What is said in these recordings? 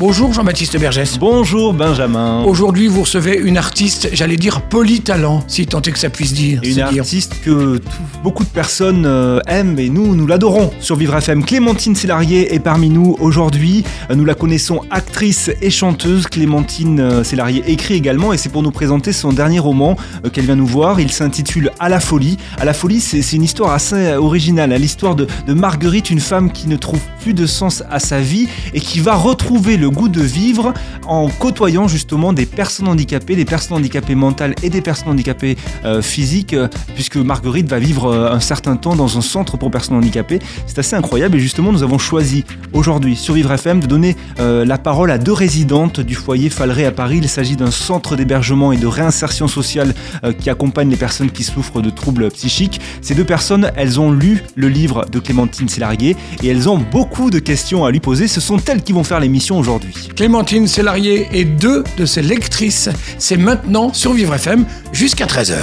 Bonjour Jean-Baptiste Bergès. Bonjour Benjamin. Aujourd'hui, vous recevez une artiste, j'allais dire polytalent, si tant est que ça puisse dire. Une dire. artiste que tout- beaucoup de personnes euh, aiment et nous, nous l'adorons sur Vivre FM. Clémentine Célarier est parmi nous aujourd'hui. Euh, Nous la connaissons actrice et chanteuse. Clémentine euh, Célarier écrit également et c'est pour nous présenter son dernier roman euh, qu'elle vient nous voir. Il s'intitule À la folie. À la folie, c'est une histoire assez originale. hein, L'histoire de, de Marguerite, une femme qui ne trouve plus de sens à sa vie et qui va retrouver le goût de vivre en côtoyant justement des personnes handicapées, des personnes handicapées mentales et des personnes handicapées euh, physiques, euh, puisque Marguerite va vivre euh, un certain temps dans un centre pour personnes handicapées. C'est assez incroyable et justement nous avons choisi aujourd'hui sur Vivre FM de donner la parole à deux résidentes du foyer Falleray à Paris. Il s'agit d'un centre d'hébergement et de réinsertion sociale qui accompagne les personnes qui souffrent de troubles psychiques. Ces deux personnes, elles ont lu le livre de Clémentine Célarier et elles ont beaucoup de questions à lui poser. Ce sont elles qui vont faire l'émission aujourd'hui. Clémentine Célarier et deux de ses lectrices. C'est maintenant sur Vivre FM jusqu'à 13h.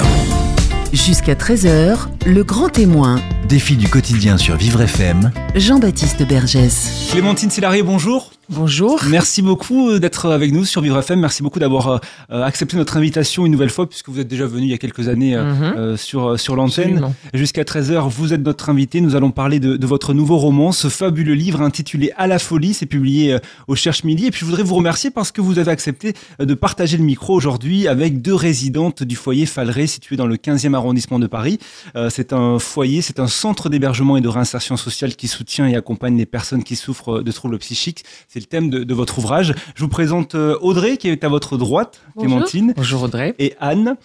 Jusqu'à 13h, le grand témoin. Défi du quotidien sur Vivre FM. Jean-Baptiste Bergès. Clémentine Célarier, bonjour. Bonjour. Merci beaucoup d'être avec nous sur Vivre FM. Merci beaucoup d'avoir euh, euh, accepté notre invitation une nouvelle fois, puisque vous êtes déjà venu il y a quelques années euh, Mhm. euh, sur, sur l'antenne. Jusqu'à 13h, vous êtes notre invité. Nous allons parler de, de votre nouveau roman, ce fabuleux livre intitulé À la folie. C'est publié euh, au Cherche Midi. Et puis, je voudrais vous remercier parce que vous avez accepté euh, de partager le micro aujourd'hui avec deux résidentes du foyer Falleray, situé dans le 15e arrondissement de Paris. Euh, c'est un foyer, c'est un centre d'hébergement et de réinsertion sociale qui soutient et accompagne les personnes qui souffrent de troubles psychiques. C'est le thème de, de votre ouvrage. Je vous présente euh, Audrey, qui est à votre droite, Bonjour. Clémentine, Bonjour Audrey. et Anne.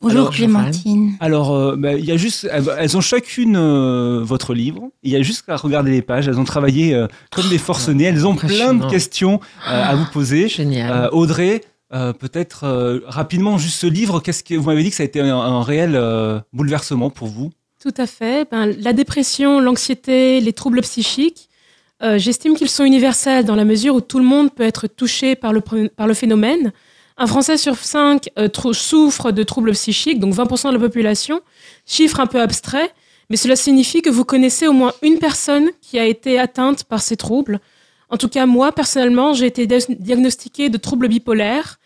Bonjour Alors, Clémentine. Alors, euh, bah, il y a juste, elles, elles ont chacune euh, votre livre. Il y a juste à regarder les pages. Elles ont travaillé euh, comme des forcenés. Elles ont plein de questions euh, à vous poser. Génial. Euh, Audrey, euh, peut-être euh, rapidement, juste ce livre. Qu'est-ce que vous m'avez dit que ça a été un, un réel euh, bouleversement pour vous? Tout à fait. Ben, la dépression, l'anxiété, les troubles psychiques, euh, j'estime qu'ils sont universels dans la mesure où tout le monde peut être touché par le, par le phénomène. Un Français sur cinq euh, souffre de troubles psychiques, donc 20% de la population. Chiffre un peu abstrait, mais cela signifie que vous connaissez au moins une personne qui a été atteinte par ces troubles. En tout cas, moi, personnellement, j'ai été dia- diagnostiquée de troubles bipolaires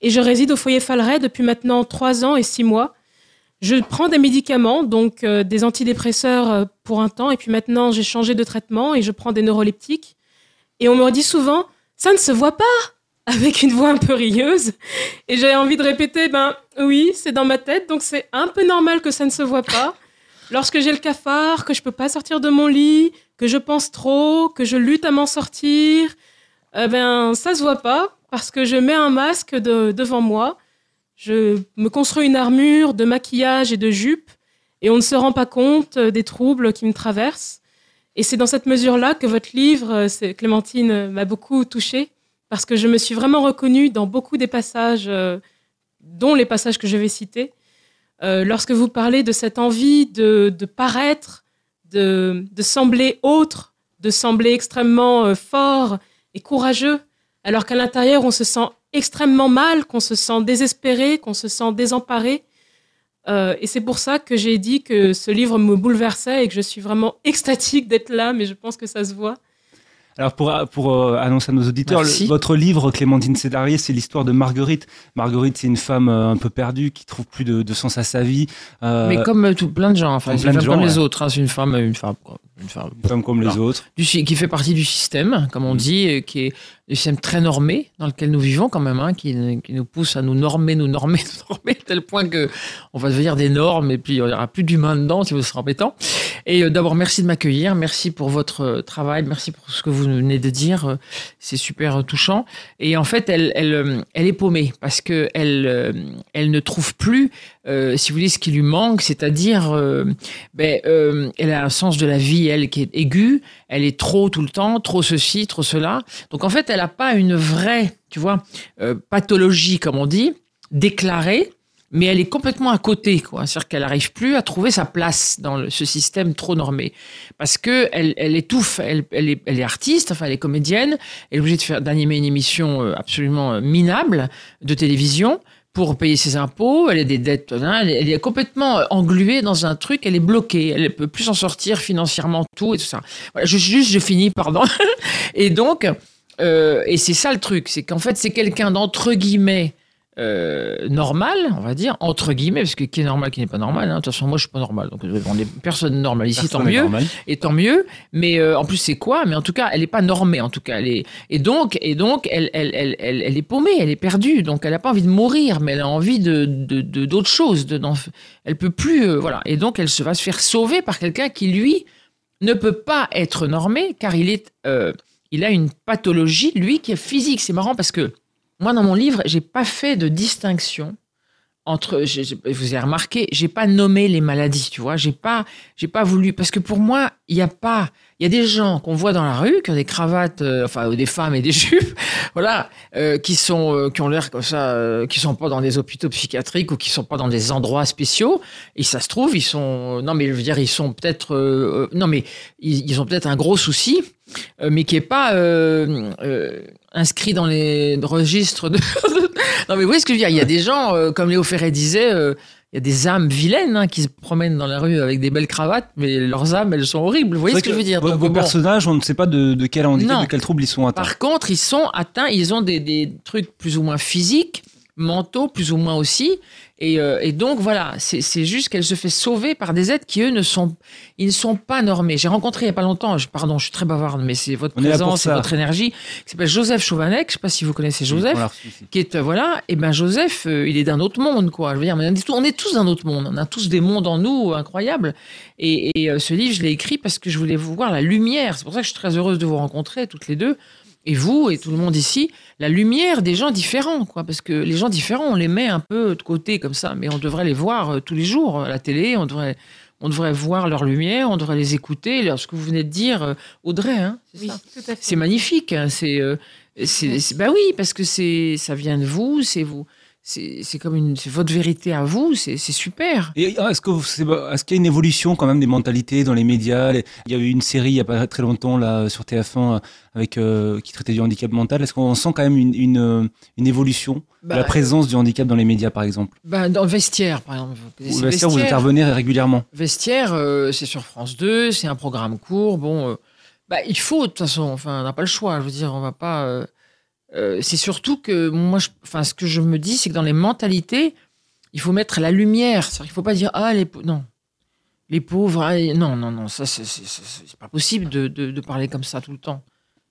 et je réside au foyer Falleray depuis maintenant trois ans et six mois. Je prends des médicaments, donc euh, des antidépresseurs euh, pour un temps, et puis maintenant j'ai changé de traitement et je prends des neuroleptiques. Et on me dit souvent, ça ne se voit pas, avec une voix un peu rieuse. Et j'ai envie de répéter, ben oui, c'est dans ma tête, donc c'est un peu normal que ça ne se voit pas. Lorsque j'ai le cafard, que je peux pas sortir de mon lit, que je pense trop, que je lutte à m'en sortir, eh ben ça se voit pas parce que je mets un masque de- devant moi. Je me construis une armure de maquillage et de jupe et on ne se rend pas compte euh, des troubles qui me traversent. Et c'est dans cette mesure-là que votre livre, euh, Clémentine, euh, m'a beaucoup touchée parce que je me suis vraiment reconnue dans beaucoup des passages, dont les passages que je vais citer. Lorsque vous parlez de cette envie de, paraître, de, de sembler autre, de sembler extrêmement fort et courageux, alors qu'à l'intérieur, on se sent extrêmement mal, qu'on se sent désespéré, qu'on se sent désemparé. Euh, et c'est pour ça que j'ai dit que ce livre me bouleversait et que je suis vraiment extatique d'être là, mais je pense que ça se voit. Alors pour, pour euh, annoncer à nos auditeurs, le- votre livre Clémentine Célarier, c'est l'histoire de Marguerite. Marguerite, c'est une femme euh, un peu perdue qui trouve plus de, de sens à sa vie. Euh, Mais comme euh, tout, plein de gens, enfin, plein une de femme comme les autres. hein, c'est une femme, une femme, quoi, une femme une femme comme les autres. du, qui fait partie du système, comme on dit, et qui est un système très normé dans lequel nous vivons quand même, hein, qui, qui nous pousse à nous normer, nous normer, nous normer, à tel point que on va devenir des normes et puis il n'y aura plus d'humain dedans, si vous serez embêtant. Et euh, d'abord, merci de m'accueillir, merci pour votre euh, travail, merci pour ce que vous venez de dire, euh, c'est super touchant. Et en fait, elle, elle, elle est paumée parce que elle, elle ne trouve plus, euh, si vous voulez, ce qui lui manque, c'est-à-dire, euh, ben, euh, elle a un sens de la vie, elle, qui est aiguë, elle est trop tout le temps, trop ceci, trop cela. Donc en fait, elle n'a pas une vraie, tu vois, pathologie, comme on dit, déclarée. Mais elle est complètement à côté, quoi. C'est-à-dire qu'elle n'arrive plus à trouver sa place dans ce système trop normé. Parce que elle, elle étouffe, elle, elle, est, artiste, enfin, elle est comédienne, elle est obligée de faire, d'animer une émission euh, absolument euh, minable de télévision pour payer ses impôts, elle a des dettes, hein, elle, est- complètement euh, engluée dans un truc, elle est bloquée, elle ne peut plus s'en sortir financièrement, tout et tout ça. Voilà, je, juste, je finis, pardon. et donc, et c'est ça le truc, c'est qu'en fait, c'est quelqu'un d'entre guillemets euh, normal, on va dire, entre guillemets, parce que qui est normal, qui n'est pas normal. hein. De toute façon, moi, je suis pas normal, donc on est personne normale ici, tant Personne mieux normal. et tant mieux. Mais euh, en plus, c'est quoi? Mais en tout cas, elle n'est pas normée. En tout cas, elle est et donc et donc elle elle, elle, elle, elle est paumée, elle est perdue. Donc elle n'a pas envie de mourir, mais elle a envie de de- de- d'autre chose. De, elle peut plus euh, voilà. Et donc elle se va se faire sauver par quelqu'un qui lui ne peut pas être normé car il est euh, il a une pathologie lui qui est physique. C'est marrant parce que moi dans mon livre j'ai pas fait de distinction entre, je, vous avez remarqué, j'ai pas nommé les maladies, tu vois, j'ai pas, j'ai pas voulu, parce que pour moi, il y a pas, il y a des gens qu'on voit dans la rue, qui ont des cravates, euh, enfin, des femmes et des jupes, voilà, euh, qui sont, euh, qui ont l'air comme ça, qui sont pas dans des hôpitaux psychiatriques ou qui sont pas dans des endroits spéciaux, et ça se trouve, ils sont, non mais je veux dire, ils sont peut-être, non mais ils, ils ont peut-être un gros souci, mais qui est pas euh, euh, inscrit dans les registres de. non, mais vous voyez ce que je veux dire? Il y a des gens, euh, comme Léo Ferré disait, euh, il y a des âmes vilaines hein, qui se promènent dans la rue avec des belles cravates, mais leurs âmes, elles sont horribles. Vous voyez ce que, je veux dire? Vos, Donc, vos bon. personnages, on ne sait pas de, de quel handicap, Non. de quel trouble ils sont atteints. Par contre, ils sont atteints, ils ont des, des trucs plus ou moins physiques, mentaux plus ou moins aussi. Et, euh, et donc voilà, c'est c'est juste qu'elle se fait sauver par des êtres qui eux ne sont, ils ne sont pas normés. J'ai rencontré il y a pas longtemps, je, pardon, je suis très bavarde, mais c'est votre On présence, et ça. votre énergie, qui s'appelle Joseph Chauvanec. Je sais pas si vous connaissez On Joseph qui est euh, voilà et ben Joseph euh, il est d'un autre monde quoi je veux dire on est tous, on est tous d'un autre monde on a tous des mondes en nous incroyables et, et, ce livre je l'ai écrit parce que je voulais vous voir la lumière c'est pour ça que je suis très heureuse de vous rencontrer toutes les deux et vous et tout le monde ici la lumière des gens différents quoi parce que les gens différents on les met un peu de côté comme ça mais on devrait les voir euh, tous les jours à la télé on devrait on devrait voir leur lumière on devrait les écouter leur- ce que vous venez de dire euh, Audrey hein, c'est Oui, ça c'est magnifique. hein, C'est, euh, c'est, c'est- bah oui, parce que c'est, ça vient de vous. C'est vous. C'est, comme une, c'est votre vérité à vous. C'est, super. Ah, est-ce qu'il y a une évolution quand même des mentalités dans les médias? Les- Il y a eu une série il y a pas très longtemps là sur TF1 avec euh, qui traitait du handicap mental. Est-ce qu'on sent quand même une, une, euh, une évolution de Bah, la présence du handicap dans les médias par exemple? Bah, dans le vestiaire, par exemple. Le vestiaire, vous intervenez régulièrement? Vestiaire, euh, c'est sur France 2, c'est un programme court. Bon, euh, bah, il faut, de toute façon, enfin, on n'a pas le choix. Je veux dire, on va pas. Euh, c'est surtout que moi, je, enfin, ce que je me dis, c'est que dans les mentalités, il faut mettre la lumière. C'est-à-dire qu'il faut pas dire ah les non, les pauvres, ah, non, non, non, ça c'est pas possible de, de, parler comme ça tout le temps.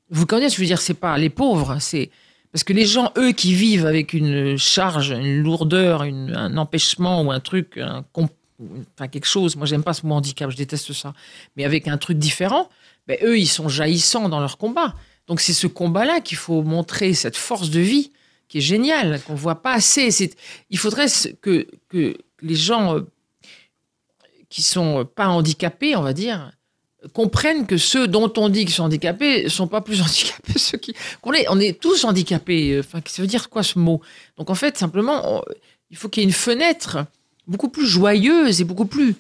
Vous connaissez, je veux dire, c'est pas les pauvres, c'est parce que les gens, eux, qui vivent avec une charge, une lourdeur, un empêchement ou un truc, enfin quelque chose, moi j'aime pas ce mot handicap, je déteste ça, mais avec un truc différent, ben, eux, ils sont jaillissants dans leur combat. Donc c'est ce combat-là qu'il faut montrer, cette force de vie qui est géniale, qu'on voit pas assez. Il faudrait que, que les gens euh, qui sont pas handicapés, on va dire, comprennent que ceux dont on dit qu'ils sont handicapés sont pas plus handicapés ceux qui on est tous handicapés enfin ça veut dire quoi ce mot? Donc en fait simplement il faut qu'il y ait une fenêtre beaucoup plus joyeuse et beaucoup plus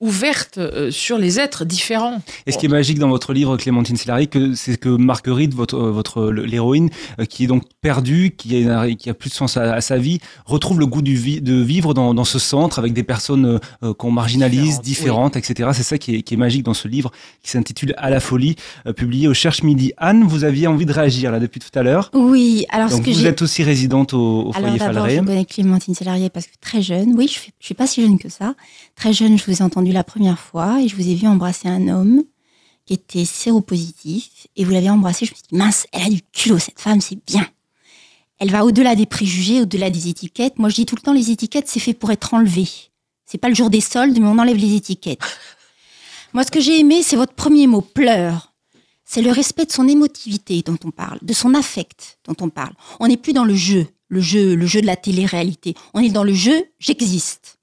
ouverte euh, sur les êtres différents Et ce qui est magique dans votre livre, Clémentine Sillary, c'est que Marguerite, votre, euh, votre l'héroïne, euh, qui est donc perdue, qui a, qui a plus de sens à, à sa vie, retrouve le goût du vi- de vivre dans, dans ce centre avec des personnes euh, qu'on marginalise, Différentes, différentes, etc. C'est ça qui est, qui est magique dans ce livre, qui s'intitule À la folie, euh, publié au Cherche Midi. Anne, vous aviez envie de réagir là depuis tout à l'heure. Oui, alors Donc ce que vous êtes aussi résidente au, au Alors foyer je connais Clémentine Sélarié parce que très jeune, oui, je ne suis pas si jeune que ça. Très jeune, je vous ai entendu la première fois et je vous ai vu embrasser un homme qui était séropositif et vous l'avez embrassé. Je me suis dit, mince, elle a du culot, cette femme, c'est bien. Elle va au-delà des préjugés, au-delà des étiquettes. Moi, je dis tout le temps, les étiquettes, c'est fait pour être enlevé. C'est pas le jour des soldes, mais on enlève les étiquettes. Moi, ce que j'ai aimé, c'est votre premier mot, pleure. C'est le respect de son émotivité dont on parle, de son affect dont on parle. On n'est plus dans le jeu, le jeu, le jeu de la télé-réalité. On est dans le jeu, j'existe.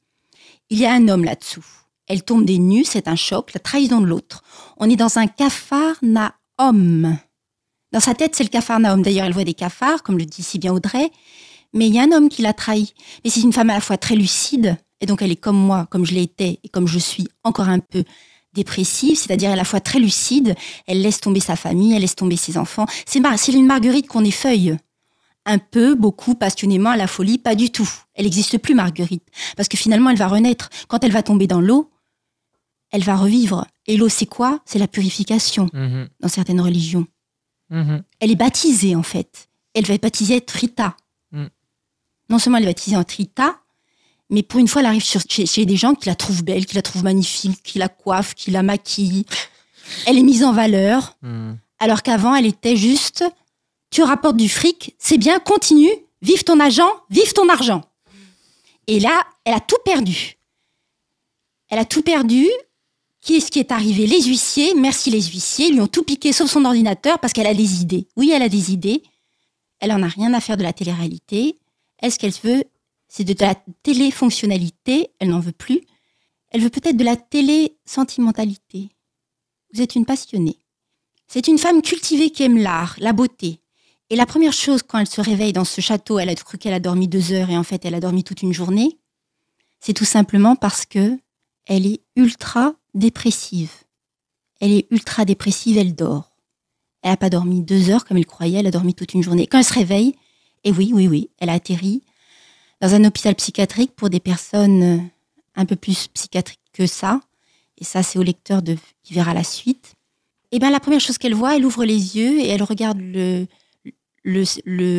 Il y a un homme là-dessous. Elle tombe des nues, c'est un choc, la trahison de l'autre. On est dans un capharnaüm. Dans sa tête, c'est le capharnaüm. D'ailleurs, elle voit des cafards, comme le dit si bien Audrey. mais il y a un homme qui l'a trahi. Mais c'est une femme à la fois très lucide, et donc elle est comme moi, comme je l'ai été, et comme je suis encore un peu dépressive, c'est-à-dire à la fois très lucide, elle laisse tomber sa famille, elle laisse tomber ses enfants. C'est Mar- une Marguerite qu'on effeuille. Un peu, beaucoup, passionnément, à la folie, pas du tout. Elle n'existe plus, Marguerite. Parce que finalement, elle va renaître. Quand elle va tomber dans l'eau, elle va revivre. Et l'eau, c'est quoi? C'est la purification Mhm, dans certaines religions. mhm. Elle est baptisée, en fait. Elle va être baptisée Trita. Mm. Non seulement elle est baptisée en Trita, mais pour une fois, elle arrive sur- chez, chez des gens qui la trouvent belle, qui la trouvent magnifique, qui la coiffent, qui la maquillent. Elle est mise en valeur, Mhm. alors qu'avant, elle était juste tu rapportes du fric, c'est bien, continue, vive ton agent, vive ton argent. Et là, elle a tout perdu. Elle a tout perdu. Qui est-ce qui est arrivé? Les huissiers, merci les huissiers, lui ont tout piqué sauf son ordinateur parce qu'elle a des idées. Oui, elle a des idées. Elle en a rien à faire de la télé-réalité. Est-ce qu'elle veut? C'est de la télé-fonctionnalité, elle n'en veut plus. Elle veut peut-être de la télé-sentimentalité. Vous êtes une passionnée. C'est une femme cultivée qui aime l'art, la beauté. Et la première chose quand elle se réveille dans ce château, elle a cru qu'elle a dormi deux heures et en fait elle a dormi toute une journée. C'est tout simplement parce que elle est ultra dépressive. Elle est ultra dépressive, elle dort. Elle n'a pas dormi deux heures comme elle croyait, elle a dormi toute une journée. Quand elle se réveille, et oui, oui, oui, elle a atterri dans un hôpital psychiatrique pour des personnes euh, un peu plus psychiatriques que ça. Et ça, c'est au lecteur de, qui verra la suite. Et bien, la première chose qu'elle voit, elle ouvre les yeux et elle regarde le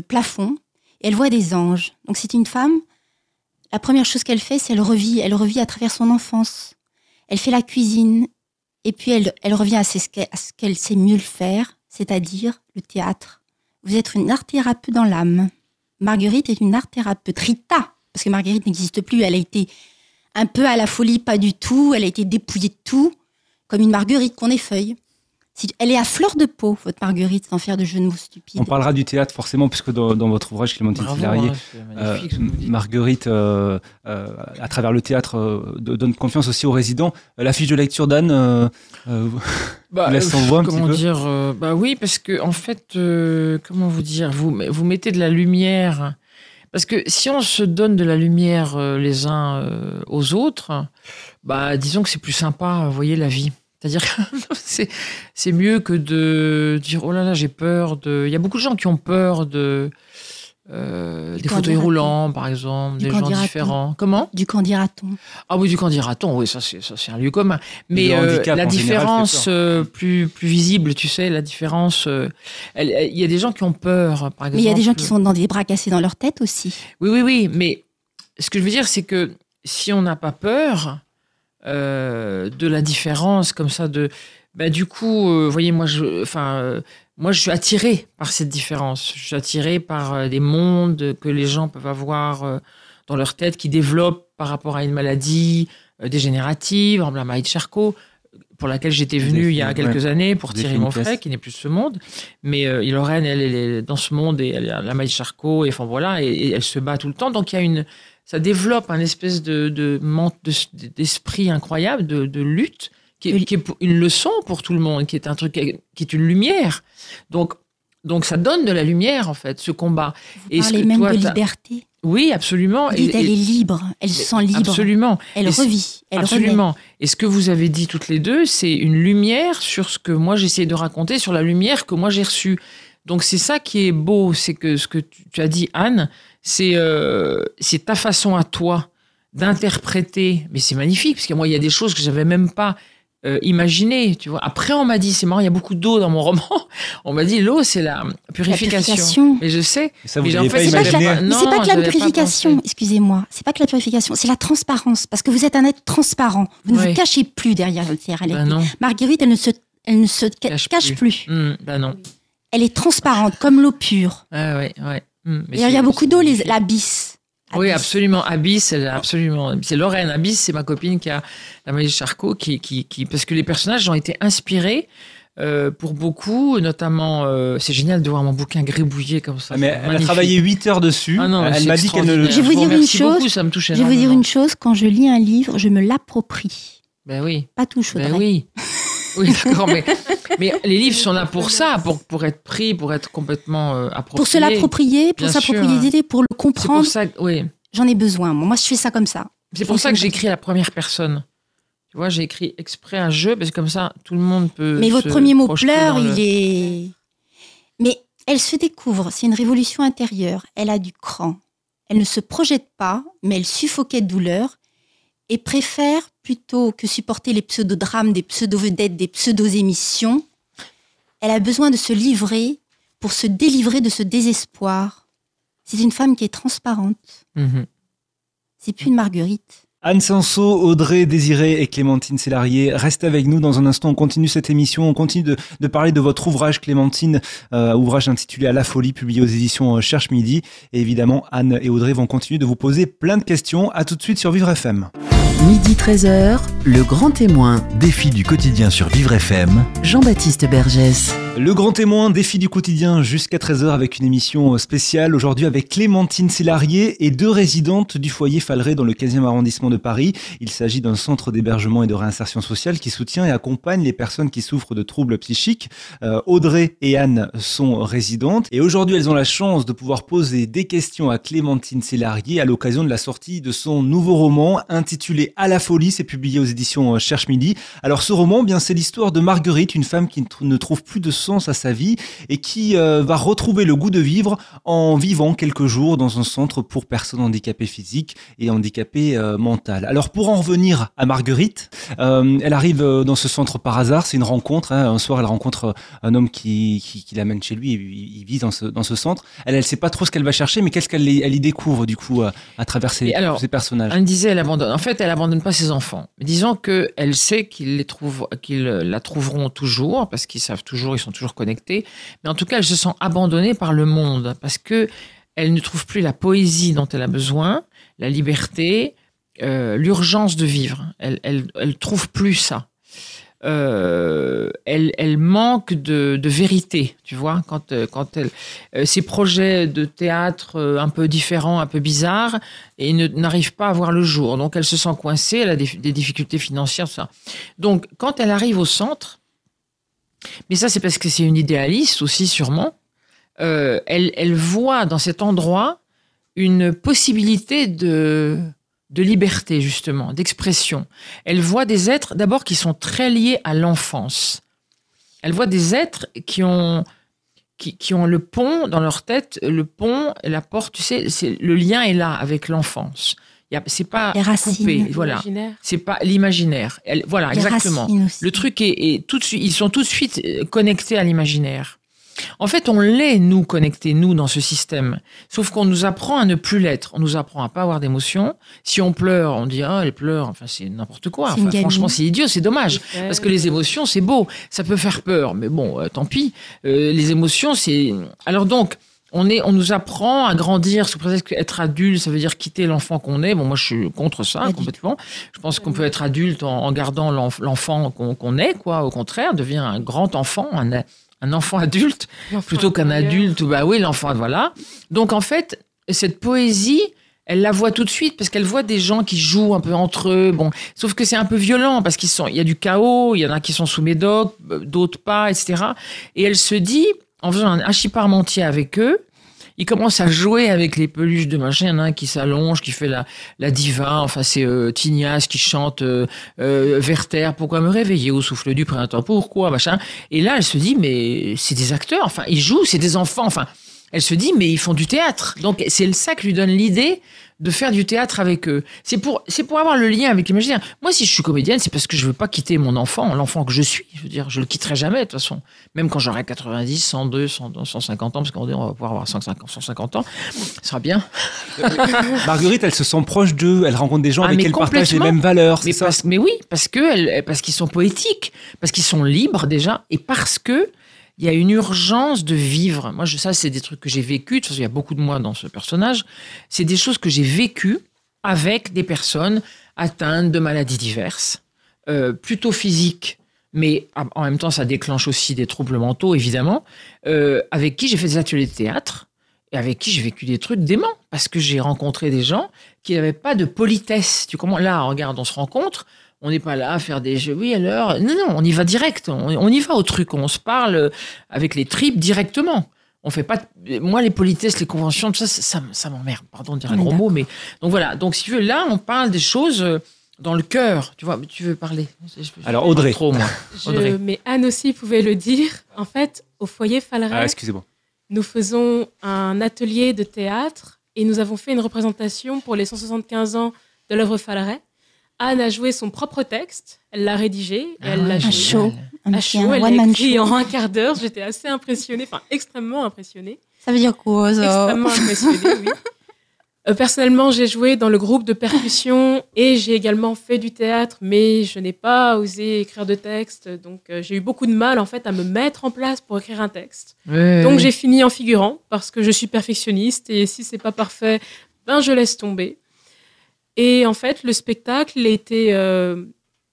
plafond et elle voit des anges. Donc, c'est une femme. La première chose qu'elle fait, c'est elle revit, elle revit à travers son enfance. Elle fait la cuisine et puis elle, elle revient à ce qu'elle sait mieux le faire, c'est-à-dire le théâtre. Vous êtes une art thérapeute dans l'âme. Marguerite est une art thérapeute. Rita, parce que Marguerite n'existe plus, elle a été un peu à la folie, pas du tout. Elle a été dépouillée de tout, comme une Marguerite qu'on effeuille. Si- Elle est à fleur de peau, votre Marguerite, sans faire de jeu de mots stupides. On parlera du théâtre forcément, puisque dans, dans votre ouvrage Clémentine Filarié, hein, euh. Marguerite, euh, euh, à travers le théâtre, euh, donne confiance aussi aux résidents. La fiche de lecture d'Anne, euh, euh, Bah, laisse euh, s'envoie un petit comment peu. dire euh, Bah oui, parce que en fait, euh, comment vous dire vous, vous mettez de la lumière. Parce que si on se donne de la lumière euh, les uns euh, aux autres, bah disons que c'est plus sympa, vous voyez, la vie. C'est-à-dire que c'est c'est mieux que de dire oh là là j'ai peur de. Il y a beaucoup de gens qui ont peur de euh, des fauteuils roulants par exemple, Du des gens différents. Comment? Du candidaton. ah oui, du candidaton, oui, ça c'est ça c'est un lieu commun. Mais euh, la différence euh, plus plus visible, tu sais, la différence. euh, Il y a des gens qui ont peur, par exemple. Mais il y a des gens qui sont dans des bras cassés dans leur tête aussi. Oui, oui, oui. Mais ce que je veux dire, c'est que si on n'a pas peur euh, de la différence comme ça, de, bah, du coup, euh, vous voyez, moi, je, enfin, euh, moi, je suis attirée par cette différence. Je suis attirée par euh, des mondes que les gens peuvent avoir euh, dans leur tête, qui développent par rapport à une maladie euh, dégénérative, en la maladie de Charcot, pour laquelle j'étais venue il y a quelques années pour Vous avez tirer fait une mon pièce. frère, qui n'est plus de ce monde. Mais euh, Lorraine, elle, elle est dans ce monde et elle a la maille Charcot et enfin voilà, et, et elle se bat tout le temps. Donc il y a une, ça développe un espèce de, de, ment- de- d'esprit incroyable, de, de lutte, qui est, qui une leçon pour tout le monde, qui est un truc, qui est une lumière. Donc, donc ça donne de la lumière en fait, ce combat. Vous Et ce parlez que même toi, de liberté. Oui, absolument. Vous dites, Et- elle est libre, elle se sent libre, Absolument. elle revit, elle. Absolument. Et ce que vous avez dit toutes les deux, c'est une lumière sur ce que moi j'essaie de raconter, sur la lumière que moi j'ai reçue. Donc c'est ça qui est beau, c'est que ce que tu, tu as dit, Anne, c'est euh, c'est ta façon à toi d'interpréter. Mais c'est magnifique, parce que moi il y a des choses que j'avais même pas euh, imaginées. Tu vois. Après on m'a dit, c'est marrant, il y a beaucoup d'eau dans mon roman. On m'a dit l'eau c'est la La purification. Mais je sais. Et ça, vous Mais en fait, pas c'est pas, que imaginé. la, mais Non, c'est pas que la j'avais pas purification, excusez-moi, c'est pas que la purification, c'est la transparence, parce que vous êtes un être transparent. Vous ne Oui. vous cachez plus derrière votre réalité. Ben non. Marguerite, elle ne se, elle ne se ca- Cache cache, plus. Hum, ben non. Elle est transparente, comme l'eau pure. Ah ouais, ouais. Mais Et il y a beaucoup d'eau, les-. Oui, absolument. Abyss, elle, absolument. C'est Lorraine. Abyss, c'est ma copine qui a la magie Charcot, qui, qui, qui, parce que les personnages ont été inspirés euh, pour beaucoup, notamment. euh, c'est génial de voir mon bouquin gribouillé comme ça. Ah, mais elle a travaillé 8 heures dessus. Ah non, elle m'a dit qu'elle ne le. Je vais vous dire une chose, beaucoup, ça me touche Je vais vous dire une chose, quand je lis un livre, je me l'approprie. Ben oui, Pas tout chaud. ben oui. Oui, d'accord, mais, mais les livres sont là pour ça, pour, pour être pris, pour être complètement euh, appropriés. Pour se l'approprier, pour s'approprier, pour le C'est pour comprendre. ça, oui. J'en ai besoin. Moi, je fais ça comme ça. C'est pour ça que j'écris à la première personne. Tu vois, j'ai écrit exprès un jeu, parce que comme ça, tout le monde peut. Mais se votre premier mot pleure, le- il est. Mais elle se découvre. C'est une révolution intérieure. Elle a du cran. Elle ne se projette pas, mais elle suffoquait de douleur et préfère plutôt que supporter les pseudodrames, des pseudo-vedettes, des pseudo-émissions. Elle a besoin de se livrer pour se délivrer de ce désespoir. C'est une femme qui est transparente. Mhm. C'est plus une Marguerite. Anne Sanso, Audrey Désiré et Clémentine Sélarié restent avec nous. Dans un instant, on continue cette émission. On continue de, de parler de votre ouvrage, Clémentine, euh, ouvrage intitulé À la folie, publié aux éditions euh, Cherche Midi. Et évidemment, Anne et Audrey vont continuer de vous poser plein de questions. À tout de suite sur Vivre FM. Midi 13h, le grand témoin, Défi du quotidien sur Vivre FM. Jean-Baptiste Bergès. Le grand témoin, défi du quotidien jusqu'à 13h avec une émission spéciale aujourd'hui avec Clémentine Sélarié et deux résidentes du foyer Falleray dans le 15e arrondissement de Paris. Il s'agit d'un centre d'hébergement et de réinsertion sociale qui soutient et accompagne les personnes qui souffrent de troubles psychiques. Euh, Audrey et Anne sont résidentes et aujourd'hui elles ont la chance de pouvoir poser des questions à Clémentine Sélarié à l'occasion de la sortie de son nouveau roman intitulé À la folie, c'est publié aux éditions Cherche Midi. Alors ce roman, eh bien c'est l'histoire de Marguerite, une femme qui ne tr- ne trouve plus de sens à sa vie et qui euh, va retrouver le goût de vivre en vivant quelques jours dans un centre pour personnes handicapées physiques et handicapées euh, mentales. Alors pour en revenir à Marguerite, euh, elle arrive euh, dans ce centre par hasard, c'est une rencontre. hein. Un soir, elle rencontre euh, un homme qui, qui, qui l'amène chez lui, et il, il vit dans ce, dans ce centre. Elle, elle sait pas trop ce qu'elle va chercher, mais qu'est-ce qu'elle y- elle y découvre du coup euh, à travers ces, Et alors, personnages? Anne disait, elle abandonne. En fait, elle abandonne pas ses enfants. Mais disons que elle sait qu'ils les trouvent, qu'ils la trouveront toujours parce qu'ils savent toujours, ils sont toujours connectés. Mais en tout cas, elle se sent abandonnée par le monde parce que elle ne trouve plus la poésie dont elle a besoin, la liberté, euh, l'urgence de vivre. Elle, elle, trouve plus ça. Euh, elle, elle manque de, de vérité, tu vois, quand, euh, quand elle, ses projets de théâtre un peu différents, un peu bizarres, et n'arrive pas à voir le jour. Donc elle se sent coincée, elle a des, difficultés financières, tout ça. Donc quand elle arrive au centre, mais ça c'est parce que c'est une idéaliste aussi sûrement, elle voit dans cet endroit une possibilité de, de liberté justement, d'expression. Elle voit des êtres d'abord qui sont très liés à l'enfance. Elle voit des êtres qui ont qui, qui ont le pont dans leur tête, le pont, la porte, tu sais, c'est le lien est là avec l'enfance. Il y a- C'est pas Les racines. coupé, voilà. C'est pas l'imaginaire. Elle- Voilà, Les exactement. Le truc est, est tout de suite, ils sont tout de suite euh, connectés à l'imaginaire. En fait, on l'est, nous, connectés, nous, dans ce système. Sauf qu'on nous apprend à ne plus l'être. On nous apprend à pas avoir d'émotions. Si on pleure, on dit, ah, elle pleure. Enfin, c'est n'importe quoi. Enfin, franchement, c'est idiot, c'est dommage. Parce que les émotions, c'est beau. Ça peut faire peur. Mais bon, euh, tant pis. Euh, les émotions, c'est. Alors donc, on, est, on nous apprend à grandir sous prétexte qu'être adulte, ça veut dire quitter l'enfant qu'on est. Bon, moi, je suis contre ça complètement. Je pense qu'on peut être adulte en, en gardant l'enf- l'enfant qu'on est, quoi. Au contraire, devient un grand enfant, un, un enfant adulte, plutôt qu'un adulte. ou Bah oui, l'enfant, voilà. Donc, en fait, cette poésie, elle la voit tout de suite parce qu'elle voit des gens qui jouent un peu entre eux. Bon, sauf que c'est un peu violent parce qu'ils sont, il y a du chaos, il y en a qui sont sous médoc, d'autres pas, etc. Et elle se dit, en faisant un hachis parmentier avec eux, il commence à jouer avec les peluches de machin. Qui s'allonge, qui fait la, la diva. Enfin, c'est euh, Tignas qui chante euh, euh, Werther, pourquoi me réveiller au souffle du printemps? Pourquoi machin? Et là, elle se dit, mais c'est des acteurs. Enfin, ils jouent, c'est des enfants. Enfin, elle se dit, mais ils font du théâtre. Donc, c'est ça qui lui donne l'idée de faire du théâtre avec eux. C'est pour, c'est pour avoir le lien avec l'imaginaire. Moi, si je suis comédienne, c'est parce que je veux pas quitter mon enfant, l'enfant que je suis. Je veux dire, je le quitterai jamais, de toute façon. Même quand j'aurai 90, 102, 100, 150 ans, parce qu'on dit on va pouvoir avoir 150, 150 ans, ce sera bien. Marguerite, elle se sent proche d'eux, elle rencontre des gens Ah, avec qui elle partage les mêmes valeurs, c'est Mais, ça parce- mais oui, parce que elle- parce qu'ils sont poétiques, parce qu'ils sont libres déjà, et parce que il y a une urgence de vivre. Moi, je, ça, c'est des trucs que j'ai vécu. Il y a beaucoup de moi dans ce personnage. C'est des choses que j'ai vécues avec des personnes atteintes de maladies diverses, euh, plutôt physiques, mais en en même temps, ça déclenche aussi des troubles mentaux, évidemment, euh, avec qui j'ai fait des ateliers de théâtre et avec qui j'ai vécu des trucs déments, parce que j'ai rencontré des gens qui n'avaient pas de politesse. Tu comprends? Là, regarde, on se rencontre, On n'est pas là à faire des jeux. Oui, alors. Non, non, on y va direct. On, on y va au truc. On se parle avec les tripes directement. On fait pas. Moi, les politesses, les conventions, tout ça, ça, ça, ça m'emmerde. Pardon de dire un gros mot, mais. Donc voilà. Donc, si tu veux, là, on parle des choses euh, dans le cœur. Tu vois, mais tu veux parler? Je- je- je- Alors, Audrey. Trop, moi. Je- Audrey. mais Anne aussi pouvait le dire. En fait, au foyer Falleret, Ah, excusez-moi. nous faisons un atelier de théâtre et nous avons fait une représentation pour les 175 ans de l'œuvre Falleret. Anne a joué son propre texte, elle l'a rédigé et Ah elle l'a ouais, joué. show. Un À chaud, elle l'a écrit show. en un quart d'heure. J'étais assez impressionnée, enfin extrêmement impressionnée. Ça veut dire quoi, ça Extrêmement impressionnée, oui. Euh, personnellement, j'ai joué dans le groupe de percussion et j'ai également fait du théâtre, mais je n'ai pas osé écrire de texte. Donc, euh, j'ai eu beaucoup de mal en fait à me mettre en place pour écrire un texte. Ouais, Donc ouais. j'ai fini en figurant parce que je suis perfectionniste et si c'est pas parfait, ben je laisse tomber. Et en fait, le spectacle a été, euh,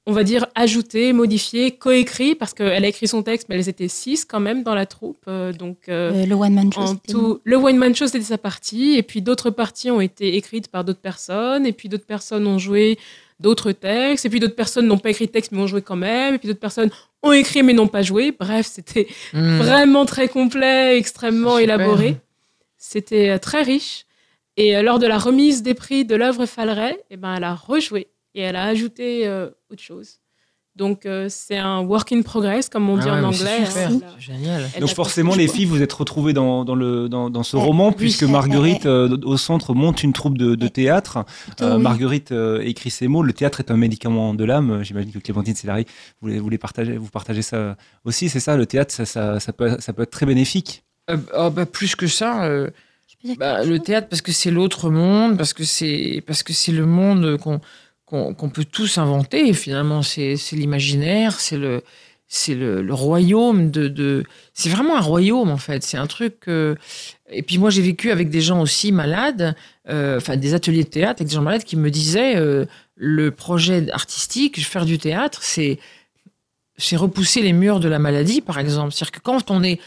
on va dire, ajouté, modifié, coécrit parce qu'elle a écrit son texte, mais elles étaient six quand même dans la troupe. euh, donc euh, Euh, Le one man show. en c'était tout, le one man show c'était sa partie et puis d'autres parties ont été écrites par d'autres personnes et puis d'autres personnes ont joué d'autres textes et puis d'autres personnes n'ont pas écrit de texte mais ont joué quand même et puis d'autres personnes ont écrit mais n'ont pas joué. Bref, c'était Hmm. vraiment très complet, extrêmement élaboré. C'était très riche. Et euh, lors de la remise des prix de l'œuvre Falleret, eh ben, elle a rejoué et elle a ajouté euh, autre chose. Donc euh, c'est un work in progress, comme on Ah dit ouais, en anglais. super. hein. C'est Génial. Elle Donc forcément, les filles, vous êtes retrouvées dans, dans, le, dans, dans ce Eh, roman, oui. puisque Eh, Marguerite, eh, euh, au centre, monte une troupe de, de théâtre. Euh, oui. Marguerite euh, écrit ces mots. Le théâtre est un médicament de l'âme. J'imagine que Clémentine Célari, vous, les- vous, les partagez, vous partagez ça aussi. C'est ça, le théâtre, ça, ça, ça peut, ça peut être très bénéfique. Euh, oh, bah, plus que ça. Bah, le théâtre parce que c'est l'autre monde, parce que c'est parce que c'est le monde qu'on qu'on peut tous inventer. Et finalement, c'est c'est l'imaginaire, c'est le c'est le, le royaume de, de c'est vraiment un royaume en fait. C'est un truc. que- Et puis moi, j'ai vécu avec des gens aussi malades, euh, enfin des ateliers de théâtre avec des gens malades qui me disaient euh, le projet artistique, faire du théâtre, c'est c'est repousser les murs de la maladie, par exemple. C'est-à-dire que quand on est